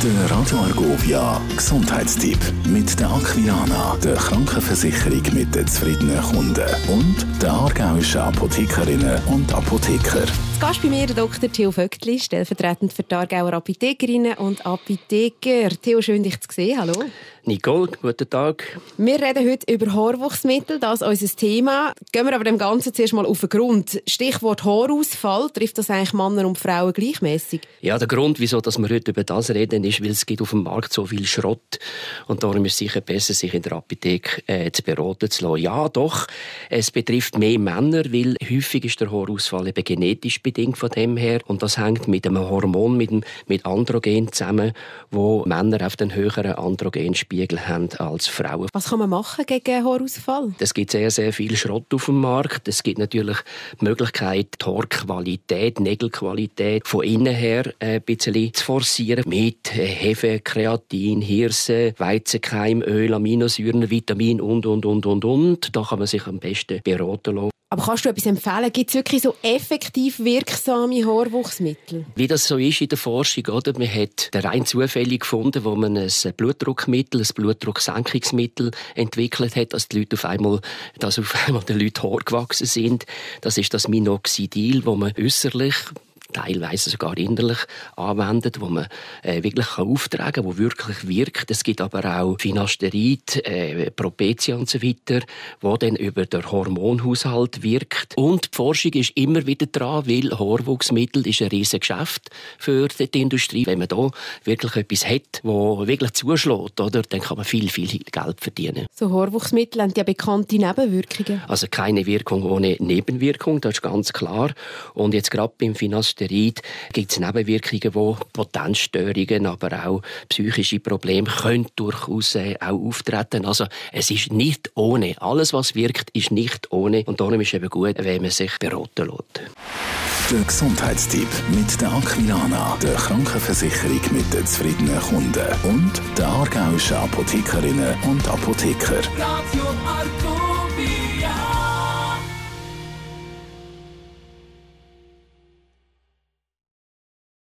Der Radio Argovia Gesundheitstipp mit der Aquilana, der Krankenversicherung mit den zufriedenen Kunden und der aargauischen Apothekerinnen und Apotheker. Zu Gast bei mir der Dr. Theo Vöckli, stellvertretend für die Aargauer Apothekerinnen und Apotheker. Theo, schön dich zu sehen. Hallo. Nicole, guten Tag. Wir reden heute über Haarwuchsmittel, das ist unser Thema. Gehen wir aber dem Ganzen zuerst mal auf den Grund. Stichwort Haarausfall, trifft das eigentlich Männer und Frauen gleichmäßig? Ja, der Grund, wieso dass wir heute über das reden, ist, weil es gibt auf dem Markt so viel Schrott und darum ist es sicher besser, sich in der Apotheke äh, zu beraten zu lassen. Ja, doch, es betrifft mehr Männer, weil häufig ist der Haarausfall eben genetisch bedingt von dem her und das hängt mit einem Hormon, mit, dem, mit Androgen zusammen, wo Männer auf den höheren Androgenspiegel Spiegel haben als Frauen. Was kann man machen gegen Haarausfall? Es gibt sehr, sehr viel Schrott auf dem Markt. Es gibt natürlich die Möglichkeit, die Haarqualität, Nägelqualität von innen her äh, ein bisschen zu forcieren. Mit äh, Hefe, Kreatin, Hirse, Weizenkeimöl, Aminosäuren, Vitamin und, und, und, und, und. Da kann man sich am besten beraten lassen. Aber kannst du etwas empfehlen? Gibt es wirklich so effektiv wirksame Haarwuchsmittel? Wie das so ist in der Forschung, oder? Man hat rein zufällig gefunden, wo man ein Blutdruckmittel, ein Blutdrucksenkungsmittel entwickelt hat, dass die Leute auf einmal, dass auf einmal den Leuten Haar gewachsen sind. Das ist das Minoxidil, wo man äußerlich teilweise sogar innerlich anwendet, wo man äh, wirklich kann auftragen kann, wo wirklich wirkt. Es gibt aber auch Finasterid, äh, Propecia und so weiter, wo dann über den Hormonhaushalt wirkt. Und die Forschung ist immer wieder dran, weil Haarwuchsmittel ist ein riesiges Geschäft für die Industrie. Wenn man da wirklich etwas hat, wo wirklich zuschlägt, oder, dann kann man viel, viel Geld verdienen. So Haarwuchsmittel haben ja bekannte Nebenwirkungen. Also keine Wirkung ohne Nebenwirkung, das ist ganz klar. Und jetzt gerade beim Finasterid Steroid gibt es Nebenwirkungen, die Potenzstörungen, aber auch psychische Probleme können durchaus äh, auch auftreten. Also es ist nicht ohne. Alles, was wirkt, ist nicht ohne. Und darum ist es eben gut, wenn man sich beraten lässt. Der Gesundheitstipp mit der Aquilana, der Krankenversicherung mit den zufriedenen Kunden und der aargauischen Apothekerinnen und Apotheker. Radio